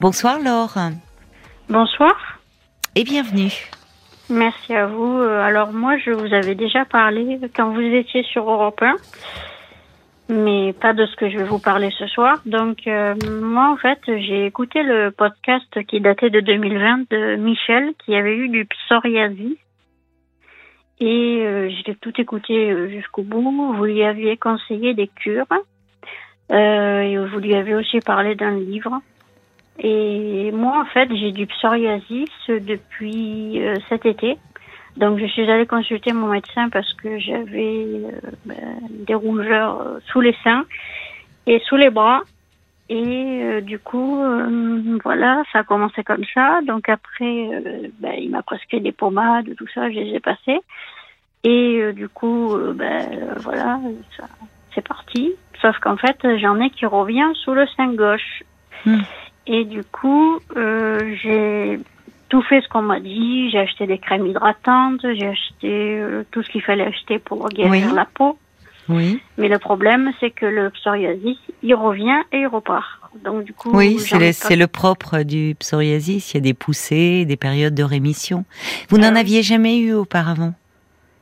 Bonsoir Laure. Bonsoir. Et bienvenue. Merci à vous. Euh, alors moi, je vous avais déjà parlé quand vous étiez sur Europe 1, mais pas de ce que je vais vous parler ce soir. Donc euh, moi, en fait, j'ai écouté le podcast qui datait de 2020 de Michel, qui avait eu du psoriasis. Et euh, j'ai tout écouté jusqu'au bout. Vous lui aviez conseillé des cures. et vous lui avez aussi parlé d'un livre. Et moi, en fait, j'ai du psoriasis depuis euh, cet été. Donc, je suis allée consulter mon médecin parce que j'avais euh, ben, des rougeurs euh, sous les seins et sous les bras. Et du coup, voilà, ça a commencé comme ça. Donc après, ben, il m'a prescrit des pommades, tout ça, je les ai passées. Et du coup, ben, voilà, c'est parti. Sauf qu'en fait, j'en ai qui revient sous le sein gauche. Hmm. Et du coup, euh, j'ai tout fait ce qu'on m'a dit. J'ai acheté des crèmes hydratantes, j'ai acheté euh, tout ce qu'il fallait acheter pour guérir la peau. Oui. Mais le problème, c'est que le psoriasis, il revient et il repart. Donc du coup, oui, c'est le, propre du psoriasis. Il y a des poussées, des périodes de rémission. Vous n'en euh, aviez jamais eu auparavant?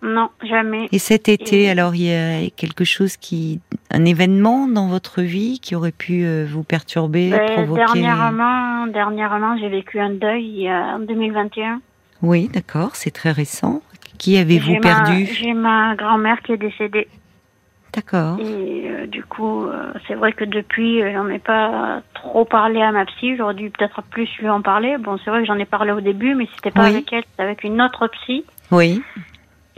Non, jamais. Et cet été, alors, il y a quelque chose qui, un événement dans votre vie qui aurait pu euh, vous perturber, ben, provoquer. Dernièrement, dernièrement, j'ai vécu un deuil en 2021. Oui, d'accord, c'est très récent. Qui avez-vous perdu J'ai ma grand-mère qui est décédée. D'accord. Et euh, du coup, euh, c'est vrai que depuis, j'en ai pas trop parlé à ma psy. J'aurais dû peut-être plus lui en parler. Bon, c'est vrai que j'en ai parlé au début, mais c'était pas avec elle, c'était avec une autre psy. Oui.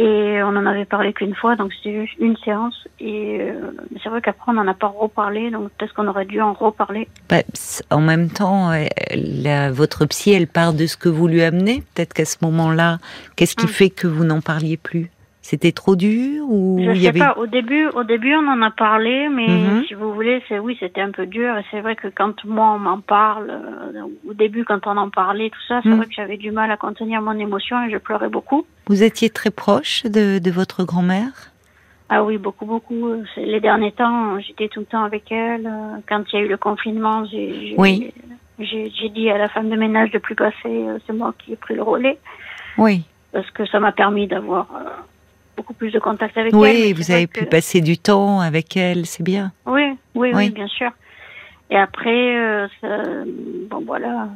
Et on en avait parlé qu'une fois, donc c'était juste une séance. Et euh, c'est vrai qu'après, on n'en a pas reparlé, donc peut-être qu'on aurait dû en reparler. Bah, en même temps, euh, la, votre psy, elle part de ce que vous lui amenez. Peut-être qu'à ce moment-là, qu'est-ce qui hum. fait que vous n'en parliez plus? C'était trop dur ou Je il y sais avait... pas. Au début, au début, on en a parlé, mais mhm. si vous voulez, c'est oui, c'était un peu dur. Et c'est vrai que quand moi on m'en parle, euh, au début, quand on en parlait, tout ça, c'est mhm. vrai que j'avais du mal à contenir mon émotion et je pleurais beaucoup. Vous étiez très proche de, de votre grand-mère? Ah oui, beaucoup, beaucoup. Les derniers temps, j'étais tout le temps avec elle. Quand il y a eu le confinement, j'ai oui. j'ai dit à la femme de ménage de plus passer. Euh, c'est moi qui ai pris le relais. Oui. Parce que ça m'a permis d'avoir euh, beaucoup plus de contact avec elle. Oui, vous avez pu passer du temps avec elle, c'est bien. Oui, oui, oui, bien sûr. Et après, euh, bon voilà,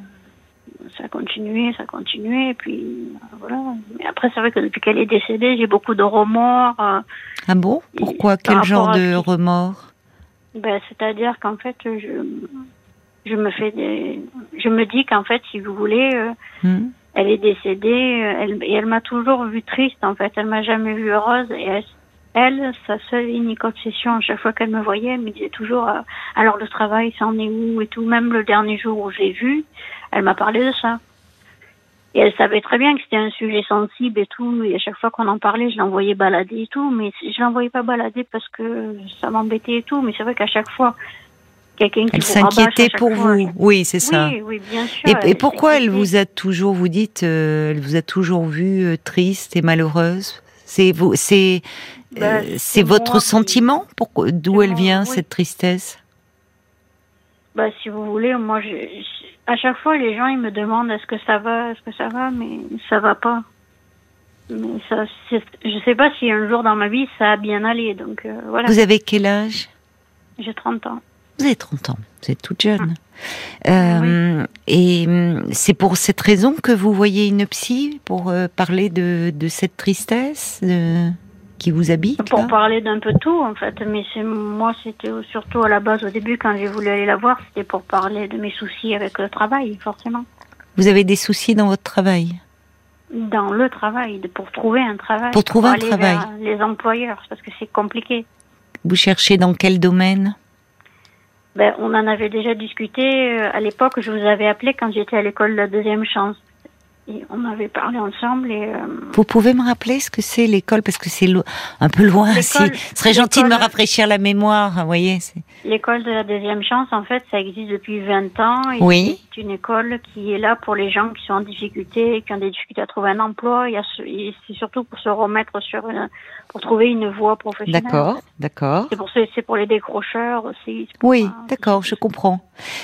ça a continué, ça a continué, et puis euh, voilà. Mais après, c'est vrai que depuis qu'elle est décédée, j'ai beaucoup de remords. Euh, ah bon? Pourquoi? Quel genre de remords? Ben, C'est-à-dire qu'en fait, je, je me fais des... Je me dis qu'en fait, si vous voulez, hmm elle est décédée euh, elle, et elle m'a toujours vue triste en fait. Elle m'a jamais vue heureuse et elle, sa seule unique obsession, à chaque fois qu'elle me voyait, elle me disait toujours euh, alors le travail, ça en est où et tout. Même le dernier jour où j'ai vu, elle m'a parlé de ça. Et elle savait très bien que c'était un sujet sensible et tout. Et à chaque fois qu'on en parlait, je l'envoyais balader et tout. Mais je l'envoyais pas balader parce que ça m'embêtait et tout. Mais c'est vrai qu'à chaque fois, elle s'inquiétait pour vous. Oui, c'est ça. Oui, oui, bien sûr. Et, pourquoi elle vous a toujours, vous dites, euh, elle vous a toujours vue euh, triste et malheureuse? C'est vous, c'est, euh, bah, c'est votre sentiment? D'où elle vient cette tristesse? Bah, si vous voulez, moi, je, à chaque fois, les gens ils me demandent est-ce que ça va, est-ce que ça va, mais ça va pas. Mais ça, je sais pas si un jour dans ma vie ça a bien allé, donc voilà. Vous avez quel âge? J'ai 30 ans. Vous avez 30 ans, vous êtes toute jeune. Ah. Euh, et hum, c'est pour cette raison que vous voyez une psy pour euh, parler de, de, cette tristesse qui vous habite Pour parler d'un peu tout en fait, mais moi c'était surtout à la base au début quand j'ai voulu aller la voir, c'était pour parler de mes soucis avec le travail forcément. Vous avez des soucis dans votre travail? Dans le travail, pour trouver un travail. Pour trouver un travail. les employeurs parce que c'est compliqué. Vous cherchez dans quel domaine? Ben, on en avait déjà discuté euh, à l'époque. Je vous avais appelé quand j'étais à l'école de la deuxième chance. Et on avait parlé ensemble. Et, euh, Vous pouvez me rappeler ce que c'est l'école parce que c'est un peu loin. Si, ce serait gentil de me rafraîchir la mémoire. Vous voyez. L'école de la deuxième chance, en fait, ça existe depuis 20 ans. Oui. C'est une école qui est là pour les gens qui sont en difficulté, qui ont des difficultés à trouver un emploi. Et c'est surtout pour se remettre sur une, pour trouver une voie professionnelle. D'accord, d'accord. C'est pour, c'est pour les décrocheurs aussi. Oui, d'accord, je comprends.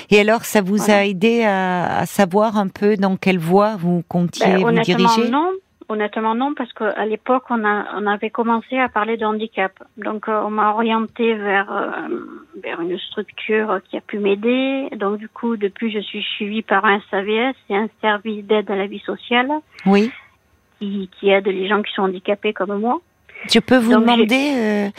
Et alors, ça vous a aidé à, à savoir un peu dans quelle voie vous comptiez Ben, vous honnêtement, diriger? non. Honnêtement, non, parce qu'à l'époque, on, a, on avait commencé à parler de handicap. Donc, euh, on m'a orienté vers, euh, vers une structure qui a pu m'aider. Donc, du coup, depuis, je suis suivie par un SAVS, c'est un service d'aide à la vie sociale Oui. qui, qui aide les gens qui sont handicapés comme moi. Je peux vous Donc, demander euh,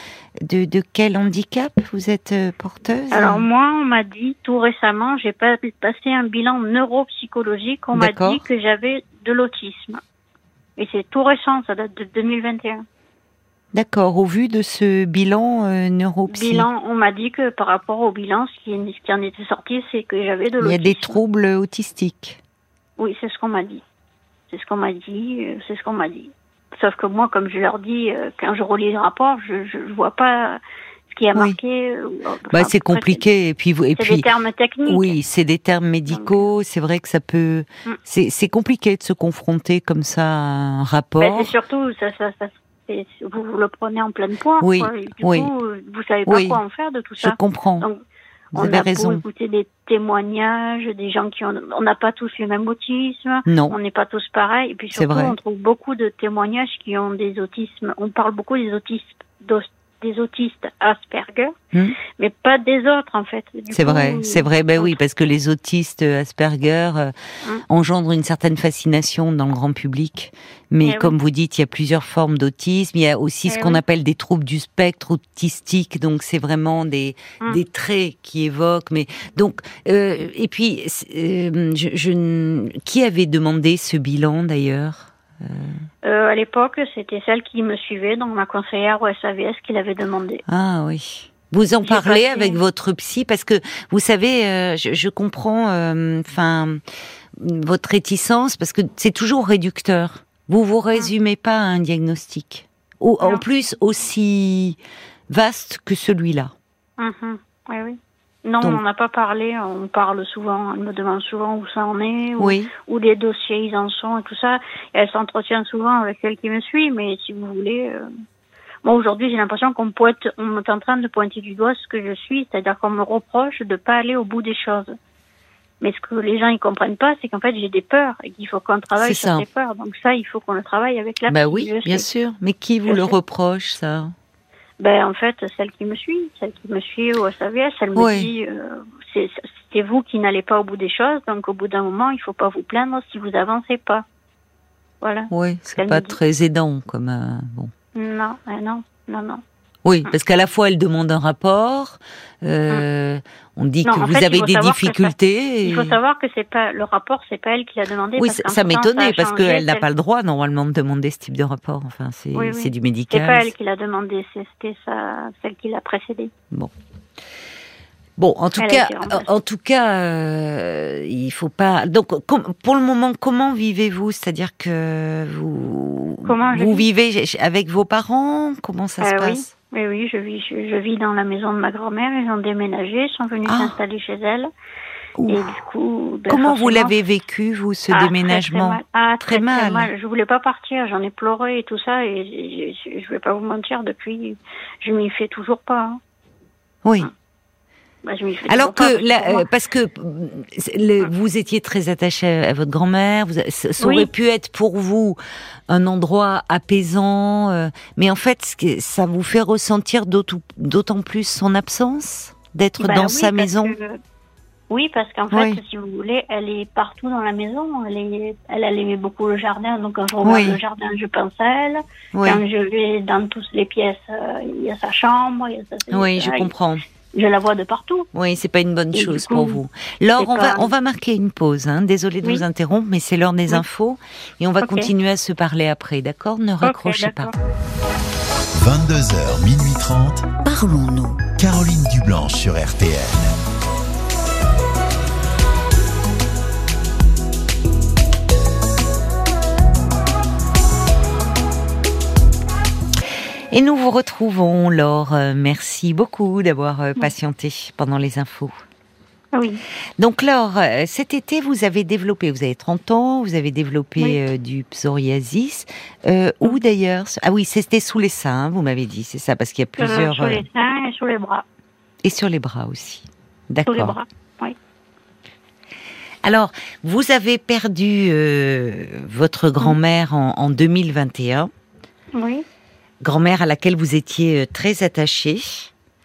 de, de quel handicap vous êtes porteuse? Alors, moi, on m'a dit tout récemment, j'ai pas passé un bilan neuropsychologique, on m'a dit que j'avais de l'autisme. Et c'est tout récent, ça date de 2021. D'accord, au vu de ce bilan euh, neuropsy, Bilan, on m'a dit que par rapport au bilan, ce qui, ce qui en était sorti, c'est que j'avais de il y a l'autisme. des troubles autistiques. Oui, c'est ce qu'on m'a dit. C'est ce qu'on m'a dit, euh, c'est ce qu'on m'a dit. Sauf que moi, comme je leur dis, euh, quand je relis le rapport, je, je, je vois pas ce qui a marqué. euh, enfin, Bah, c'est compliqué et puis et puis des termes techniques. oui, c'est des termes médicaux. C'est vrai que ça peut. Mm. C'est compliqué de se confronter comme ça à un Ben, rapport. c'est surtout, ça, ça, vous, vous le prenez en pleine poire. Oui, quoi. Et Du oui. coup, euh, vous savez pas Oui. quoi en faire de tout Je ça. comprends. Donc, vous on avez a raison. écouter des témoignages, des gens qui ont, on n'a pas tous le même autisme. Non. On n'est pas tous pareils. Et puis C'est surtout, vrai. on trouve beaucoup de témoignages qui ont des autismes. On parle beaucoup des autistes, des autistes Asperger, Hmm. mais pas des autres en fait. C'est vrai, c'est vrai. Ben oui, parce que les autistes euh, Asperger euh, Hum. engendrent une certaine fascination dans le grand public. Mais Eh oui. comme vous dites, il y a plusieurs formes d'autisme. Il y a aussi ce Eh qu'on oui. appelle des troubles du spectre autistique. Donc c'est vraiment des Hum. des traits qui évoquent. Mais donc euh, et puis euh, je, je qui avait demandé ce bilan d'ailleurs? Euh, à l'époque, c'était celle qui me suivait, donc ma conseillère au SAVS qui l'avait demandé. Ah oui. Vous en parlez avec votre psy parce que vous savez, euh, je, je comprends, euh, enfin, votre réticence parce que c'est toujours réducteur. Vous vous résumez pas à un diagnostic, Ou- en plus aussi vaste que celui-là. Mhm. Oui, oui. Non, Donc- on n'en a pas parlé. On parle souvent. Elle me demande souvent où ça en est, où, Oui. où les dossiers ils en sont et tout ça. Et elle s'entretient souvent avec celle qui me suit. Mais si vous voulez, euh, moi aujourd'hui j'ai l'impression qu'on me pointe, on est en train de pointer du doigt ce que je suis, c'est-à-dire qu'on me reproche de pas aller au bout des choses. Mais ce que les gens ils comprennent pas, c'est qu'en fait j'ai des peurs et qu'il faut qu'on travaille sur ces peurs. Donc ça, il faut qu'on le travaille avec la Bah oui, bien sûr. Mais qui vous Je le sais. reproche ça? Ben en fait, celle qui me suit, celle qui me suit au SAVS, elle me Oui. dit euh, c'est vous qui n'allez pas au bout des choses, donc au bout d'un moment, il faut pas vous plaindre si vous avancez pas. Voilà. Oui, c'est pas très aidant comme euh, bon. Non, euh, non, non, non. Oui, parce qu'à la fois elle demande un rapport, euh, on dit. Non, que vous fait, avez des ça- difficultés. Il faut savoir que c'est pas le rapport, c'est pas elle qui l'a demandé. Oui, parce ça, m'étonnait parce qu'elle n'a c'est- pas le droit normalement de demander ce type de rapport. Enfin, c'est Oui, oui. c'est du C'est médical. pas elle qui l'a demandé, c'est- c'était celle qui l'a précédée. Bon, en tout Elle cas, en, tout cas, euh, il faut pas. Donc, com- pour le moment, comment vivez-vous? C'est-à-dire que vous Comment vous vis? vivez avec vos parents? Comment ça se Euh, passe? Oui, oui, je vis, je, je vis dans la maison de ma grand-mère. Ils ont déménagé, ils sont venus Ah. s'installer chez elle. Ouh. Et du coup, ben, Comment vous l'avez vécu vous ce Ah, très, déménagement très mal. Ah, Très très, très, mal. mal. Je voulais pas partir, j'en ai pleuré et tout ça, et je, vais pas vous mentir, depuis, je m'y fais toujours pas. hein. Oui. Bah, je m'y fais Alors que, euh, parce que le- vous étiez très attaché à votre grand-mère, vous, ça Oui. aurait pu être pour vous un endroit apaisant, euh, mais en fait, ça vous fait ressentir d'autant plus son absence, d'être Bah dans oui, sa maison. que- Oui, parce qu'en fait, Oui. si vous voulez, elle est partout dans la maison. Elle, est, elle, elle aimait beaucoup le jardin, donc quand je regarde le jardin, je pense à elle. Quand je vais dans toutes les pièces, euh, il y a sa chambre, il y a sa... oui, je comprends. Je la vois de partout. Oui, c'est pas une bonne Et chose coup, pour vous. Laure, on va, on va marquer une pause. Hein. Désolée de Oui. vous interrompre, mais c'est l'heure des Oui. infos et on va continuer à se parler après, d'accord? Ne raccrochez pas. d'accord. 22h, minuit 30. Parlons-nous. Caroline Dublanche sur RTN. Et nous vous retrouvons, Laure. Euh, Merci beaucoup d'avoir euh, patienté pendant les infos. Oui. Donc Laure, euh, cet été, vous avez développé, vous avez 30 ans, vous avez développé Oui. euh, du psoriasis. Euh, où d'ailleurs Ah oui, c'était sous les seins, vous m'avez dit, c'est ça, parce qu'il y a Euh, plusieurs... sur euh, les seins et sur les bras. Et sur les bras aussi. Sur les D'accord. bras. Oui. Alors, vous avez perdu votre grand-mère en, en 2021, Oui. Grand-mère à laquelle vous étiez euh, très attachée.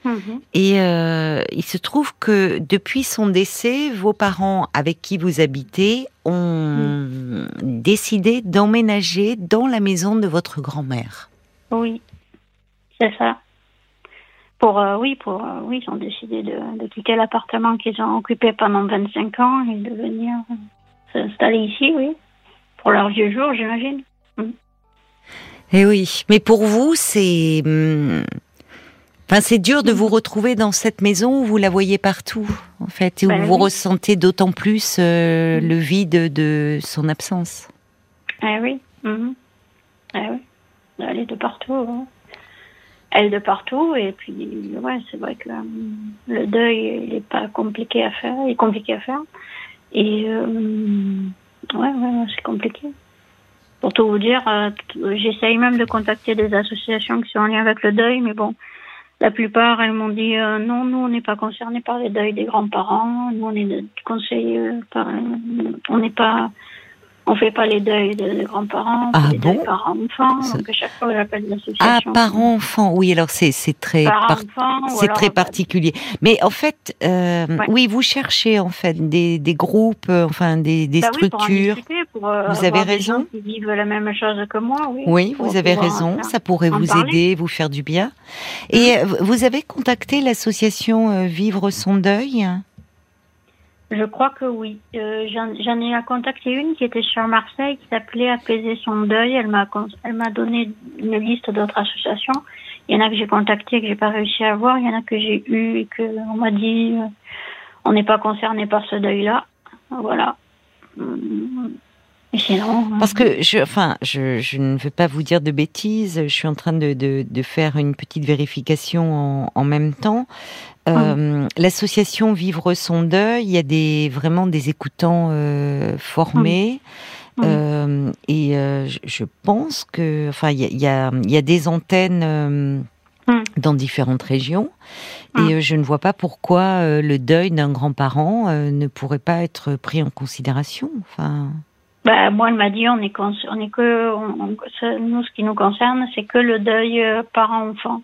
Mhm. Et euh, il se trouve que depuis son décès, vos parents avec qui vous habitez ont décidé d'emménager dans la maison de votre grand-mère. Oui. C'est ça. Pour, euh, oui, pour, euh, oui, ils ont décidé de, de quitter l'appartement qu'ils ont occupé pendant 25 ans et de venir s'installer ici, oui. Pour leurs vieux jours, j'imagine. Eh oui, mais pour vous, c'est, hum, enfin, c'est dur de vous retrouver dans cette maison où vous la voyez partout, en fait, et où Ben vous oui. ressentez d'autant plus euh, le vide de son absence. Eh oui. mhm. Eh oui. Elle est de partout. hein. Elle est de partout. Et puis, ouais, c'est vrai que euh, le deuil, il n'est pas compliqué à faire. Il est compliqué à faire. Et, euh, ouais, ouais, ouais, c'est compliqué. Pour tout vous dire, euh, j'essaye même de contacter des associations qui sont en lien avec le deuil, mais bon, la plupart, elles m'ont dit euh, non, nous, on n'est pas concernés par les deuils des grands-parents. Nous, on est conseillés euh, par, on n'est pas, on fait pas les deuils des grands-parents, Ah les bon deuils par enfant. Ça- Donc à chaque fois, j'appelle Ah, l'association. parents-enfants, oui, alors c'est, très, Par c'est très particulier. Mais en fait, euh, Ouais. oui, vous cherchez en fait des, des groupes, euh, enfin des, des bah oui, pour en structures. pour, euh, Vous avez avoir des raison. gens qui vivent la même chose que moi, oui. Oui, vous avez raison. Ça pourrait vous parler. aider, vous faire du bien. Et vous avez contacté l'association Vivre son deuil? Je crois que oui. Euh, J'en ai contacté une qui était sur Marseille, qui s'appelait Apaiser son deuil. Elle m'a donné une liste d'autres associations. Il y en a que j'ai contactées que j'ai pas réussi à voir. Il y en a que j'ai eu et que on m'a dit euh, on n'est pas concerné par ce deuil-là. Voilà. Hum, Et sinon. Parce que je, enfin, je, je ne veux pas vous dire de bêtises. Je suis en train de, de, de faire une petite vérification en, en même temps. Euh, L'association Vivre son deuil, il y a des vraiment des écoutants euh, formés. Euh, et je, pense que, enfin, il y a, y, a, y a des antennes Mm. dans différentes régions, et euh, je ne vois pas pourquoi euh, le deuil d'un grand-parent euh, ne pourrait pas être pris en considération. Enfin, Bah, moi, elle m'a dit on est, on est que. on- on- ça- nous, ce qui nous concerne, c'est que le deuil euh, parent-enfant.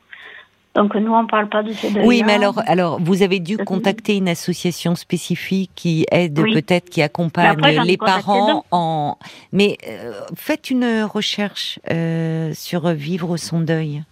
Donc, nous, on parle pas de ce deuil. oui, mais alors, alors, vous avez dû contacter une association spécifique qui aide Oui. peut-être, qui accompagne après, les parents en. Mais euh, faites une recherche euh, sur vivre son deuil.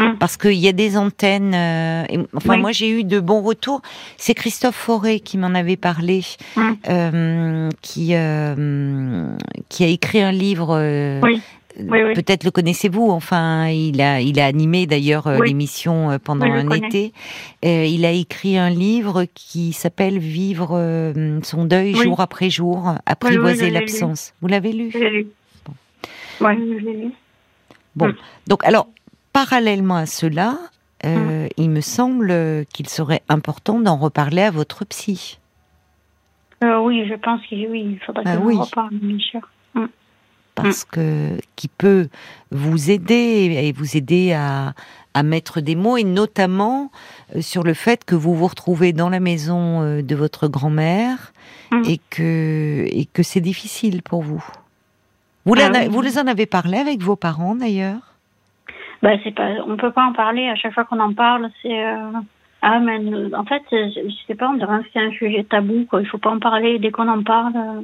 Mm. Parce qu'il y a des antennes. euh, et- enfin, Oui. moi, j'ai eu de bons retours. C'est Christophe Forêt qui m'en avait parlé, Mm. euh, qui euh, qui a écrit un livre. Oui. Oui, oui. Peut-être le connaissez-vous. Enfin, il a il a animé d'ailleurs Oui. l'émission pendant un connais. été. Euh, il a écrit un livre qui s'appelle Vivre son deuil jour après jour, apprivoiser l'absence. Vous l'avez lu? Lu. Oui, je l'ai lu. Donc, alors, parallèlement à cela, euh, il me semble qu'il serait important d'en reparler à votre psy. Euh, oui, je pense que oui, il faudrait Ah que oui. reparle, bien sûr. parce que qui peut vous aider et vous aider à, à mettre des mots et notamment euh, sur le fait que vous vous retrouvez dans la maison de votre grand-mère et que et que c'est difficile pour vous. Vous, Ah oui. vous les en avez parlé avec vos parents d'ailleurs? Bah, c'est pas, on peut pas en parler. À chaque fois qu'on en parle, c'est euh, ah mais en fait, je sais pas, on dirait que c'est un sujet tabou. Quoi. Il faut pas en parler. Dès qu'on en parle, euh,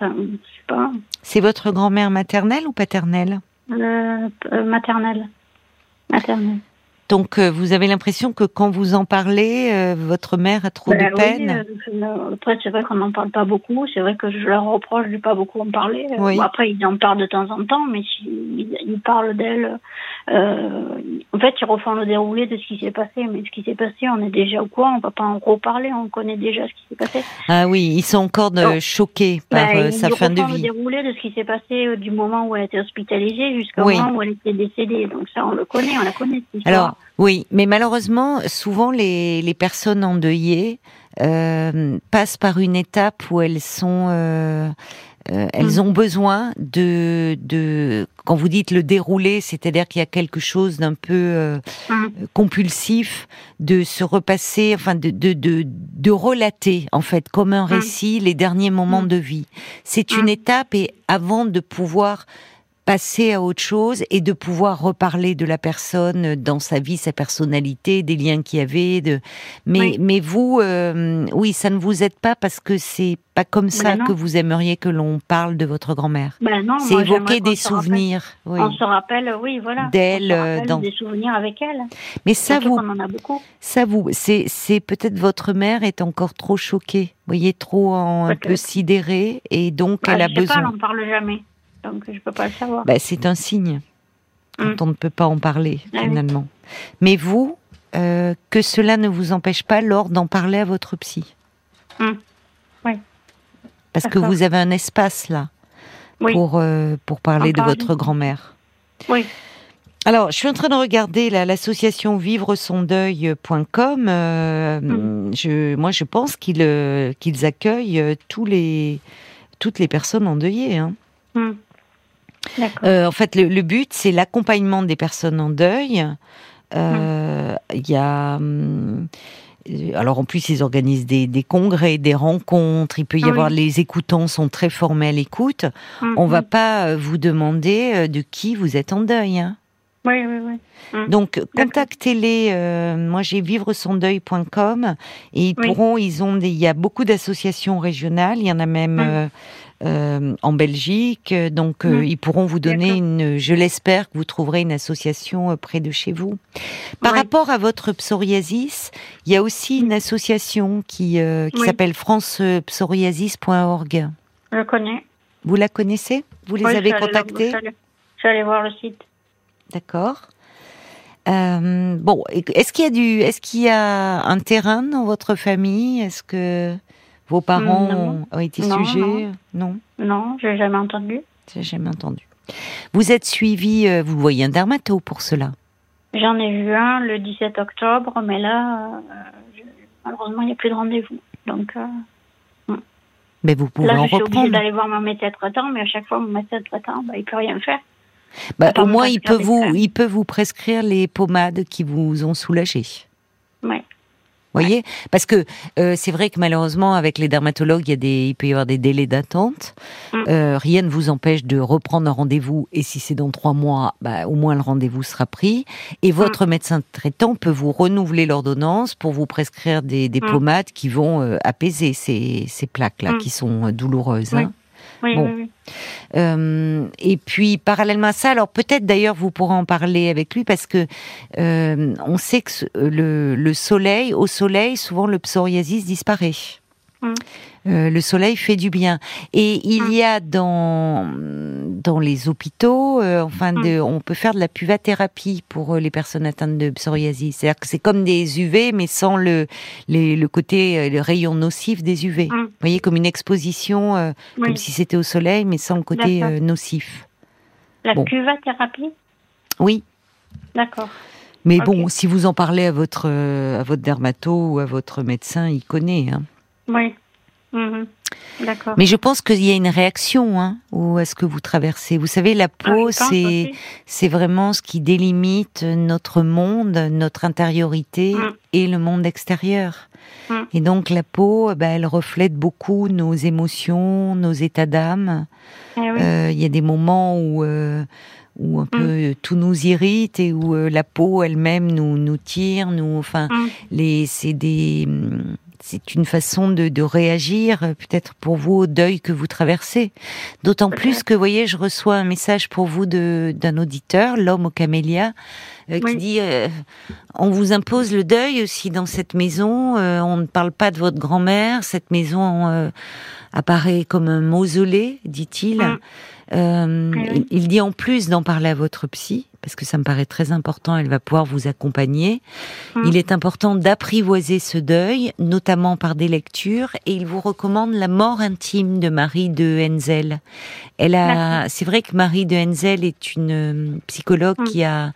enfin, je sais pas, C'est votre grand-mère maternelle ou paternelle? Euh, maternelle, maternelle. Donc, vous avez l'impression que quand vous en parlez, votre mère a trop Ben de oui, peine? après, c'est vrai qu'on n'en parle pas beaucoup. C'est vrai que je leur reproche de pas beaucoup en parler. Oui. bon, après, ils en parlent de temps en temps, mais si, ils, ils parlent d'elle. Euh, en fait, ils refont le déroulé de ce qui s'est passé. Mais ce qui s'est passé, on est déjà au courant. On va pas en reparler. On connaît déjà ce qui s'est passé. Ah oui, ils sont encore de- choqués par Ben, euh, sa fin de refont le vie. déroulé de ce qui s'est passé euh, du moment où elle était hospitalisée jusqu'au Oui. moment où elle était décédée. Donc ça, on le connaît. On la connaît. cette. Alors, oui, mais malheureusement, souvent les, les personnes endeuillées euh, passent par une étape où elles sont, euh, euh, elles Mm. ont besoin de, de, quand vous dites le déroulé, c'est-à-dire qu'il y a quelque chose d'un peu euh, Mm. compulsif, de se repasser, enfin de, de, de, de relater en fait comme un Mm. récit les derniers moments de vie. C'est une étape et avant de pouvoir passer à autre chose et de pouvoir reparler de la personne dans sa vie, sa personnalité, des liens qu'il y avait. De... Mais, Oui. mais vous, euh, oui, ça ne vous aide pas parce que c'est pas comme ça non. que vous aimeriez que l'on parle de votre grand-mère. Ben non, C'est évoquer des rappelle- souvenirs. Oui. On se rappelle, oui, voilà. D'elle, On euh, dans- des souvenirs avec elle. Mais ça vous, en a ça vous, c'est, c'est peut-être votre mère est encore trop choquée, vous voyez, trop en, un peu sidérée et donc Bah, elle a je sais besoin. pas, en parle jamais. Donc je peux pas le savoir. Bah, c'est un signe quand Mm. on ne peut pas en parler Ah oui. finalement. Mais vous, euh, que cela ne vous empêche pas, lors d'en parler à votre psy. Mm. Oui. Parce que vous avez un espace là oui, pour euh, pour parler En de parler. votre grand-mère. oui. Alors, je suis en train de regarder l'association vivresondeuil.com. Euh, je, moi, je pense qu'ils qu'ils accueillent tous les toutes les personnes endeuillées. Hein. Hmm. Euh, en fait, le, le but, c'est l'accompagnement des personnes en deuil. Euh, Il y a. hum, euh, alors en plus, ils organisent des, des congrès, des rencontres. Il peut y Ah oui. avoir les écoutants sont très formés à l'écoute. Hmm, On va pas vous demander de qui vous êtes en deuil. Hein. Oui, oui, oui. Donc contactez-les. euh, moi, j'ai vivresondeuil.com et ils Oui. pourront. Ils ont des. Il y a beaucoup d'associations régionales. Il y en a même. Euh, euh, en Belgique, donc euh, Mm. ils pourront vous donner une, je l'espère que vous trouverez une association euh, près de chez vous. Par rapport à votre psoriasis, il y a aussi une association qui, euh, qui Oui. s'appelle francepsoriasis.org. Je connais. Vous la connaissez? Vous les Oui, avez contactés Je allée voir le site. D'accord. Euh, bon, est-ce qu'il y a du, est-ce qu'il y a un terrain dans votre famille? Est-ce que vos parents Non. ont, été Non, sujets? Non, Non, j'ai jamais entendu. j'ai jamais entendu. Vous êtes suivi, euh, vous voyez un dermato pour cela? J'en ai vu un le 17 octobre, mais là, euh, je- malheureusement, il n'y a plus de rendez-vous. Donc euh, Mais vous pouvez là, en je suis reprendre. d'aller voir mon médecin traitant, mais à chaque fois, mon médecin traitant, bah, il peut rien faire. Bah, au moins, il peut vous, il peut vous prescrire les pommades qui vous ont soulagé. Ouais. voyez Parce que euh, c'est vrai que malheureusement, avec les dermatologues, il, y a des, il peut y avoir des délais d'attente. Mm. Euh, rien ne vous empêche de reprendre un rendez-vous. Et si c'est dans trois mois, bah, au moins le rendez-vous sera pris. Et votre médecin traitant peut vous renouveler l'ordonnance pour vous prescrire des, des Mm. pommades qui vont euh, apaiser ces, ces plaques-là Mm. qui sont euh, douloureuses. Hein. Oui, Bon. oui, oui. Euh, et puis parallèlement à ça, alors peut-être d'ailleurs vous pourrez en parler avec lui parce que euh, on sait que le, le soleil, au soleil, souvent le psoriasis disparaît. Mm. Euh, le soleil fait du bien. Et il Mm. y a dans dans les hôpitaux, euh, enfin, Mm. de, on peut faire de la puvathérapie pour euh, les personnes atteintes de psoriasis. C'est-à-dire que c'est comme des UV, mais sans le les- le côté le rayon nocif des UV. Mm. Vous voyez, comme une exposition, euh, Oui. comme si c'était au soleil, mais sans le côté nocif. La bon. cuvathérapie Oui. D'accord. Mais bon, si vous en parlez à votre à votre dermato ou à votre médecin, il connaît. Hein. Oui. Mhm. D'accord. Mais je pense qu'il y a une réaction hein, ou à ce que vous traversez. Vous savez, la Ah, peau, c'est c'est vraiment ce qui délimite notre monde, notre intériorité Mm. et le monde extérieur. Mm. Et donc la peau, bah, elle reflète beaucoup nos émotions, nos états d'âme. Eh oui. Euh, Il y a des moments où euh, où un peu euh, tout nous irrite et où euh, la peau elle-même nous nous tire, nous enfin Mm. les c'est des hum, c'est une façon de, de réagir, euh, peut-être pour vous, au deuil que vous traversez. D'autant plus que, vous voyez, je reçois un message pour vous de- d'un auditeur, l'homme au camélia, euh, qui Oui. dit euh, on vous impose le deuil aussi dans cette maison. euh, on ne parle pas de votre grand-mère. Cette maison euh, apparaît comme un mausolée, dit-il. Mm. Euh, oui. il, il dit en plus d'en parler à votre psy, parce que ça me paraît très important. Elle va pouvoir vous accompagner. Mm. Il est important d'apprivoiser ce deuil, notamment par des lectures, et il vous recommande la mort intime de Marie de Henzel. Elle a, c'est vrai que Marie de Henzel est une euh, psychologue qui a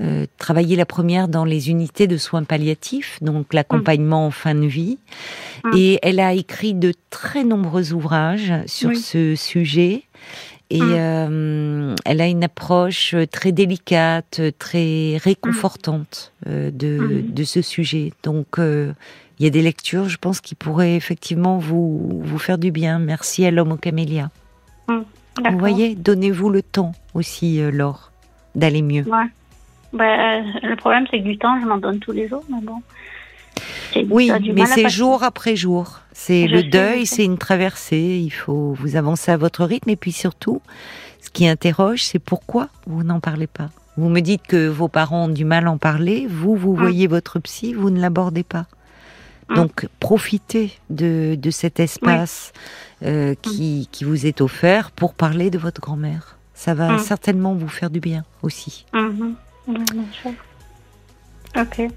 euh, travaillé la première dans les unités de soins palliatifs, donc l'accompagnement en fin de vie, Mm. et elle a écrit de très nombreux ouvrages sur Oui. ce sujet. Et Mm. euh, elle a une approche très délicate, très réconfortante euh, de, Mm. de ce sujet. Donc, euh, il y a des lectures, je pense, qui pourraient effectivement vous, vous faire du bien. Merci à l'homme au camélia. Vous voyez, donnez-vous le temps aussi, euh, Laure, d'aller mieux. Ouais. Bah, euh, le problème, c'est que du temps, je m'en donne tous les jours, mais bon. Oui, mais c'est jour après jour. C'est le deuil, c'est une traversée. Il faut vous avancer à votre rythme. Et puis surtout, ce qui interroge, c'est pourquoi vous n'en parlez pas. Vous me dites que vos parents ont du mal à en parler. Vous, vous Mm. voyez votre psy, vous ne l'abordez pas. Mm. Donc, profitez de, de cet espace euh, qui, qui vous est offert pour parler de votre grand-mère. Ça va certainement vous faire du bien aussi.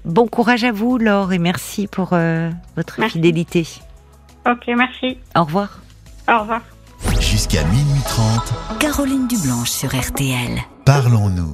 Bon courage à vous, Laure, et merci pour euh, votre Merci. fidélité. Ok, merci. Au revoir. Au revoir. Jusqu'à minuit 30, Caroline Dublanche sur RTL. parlons-nous.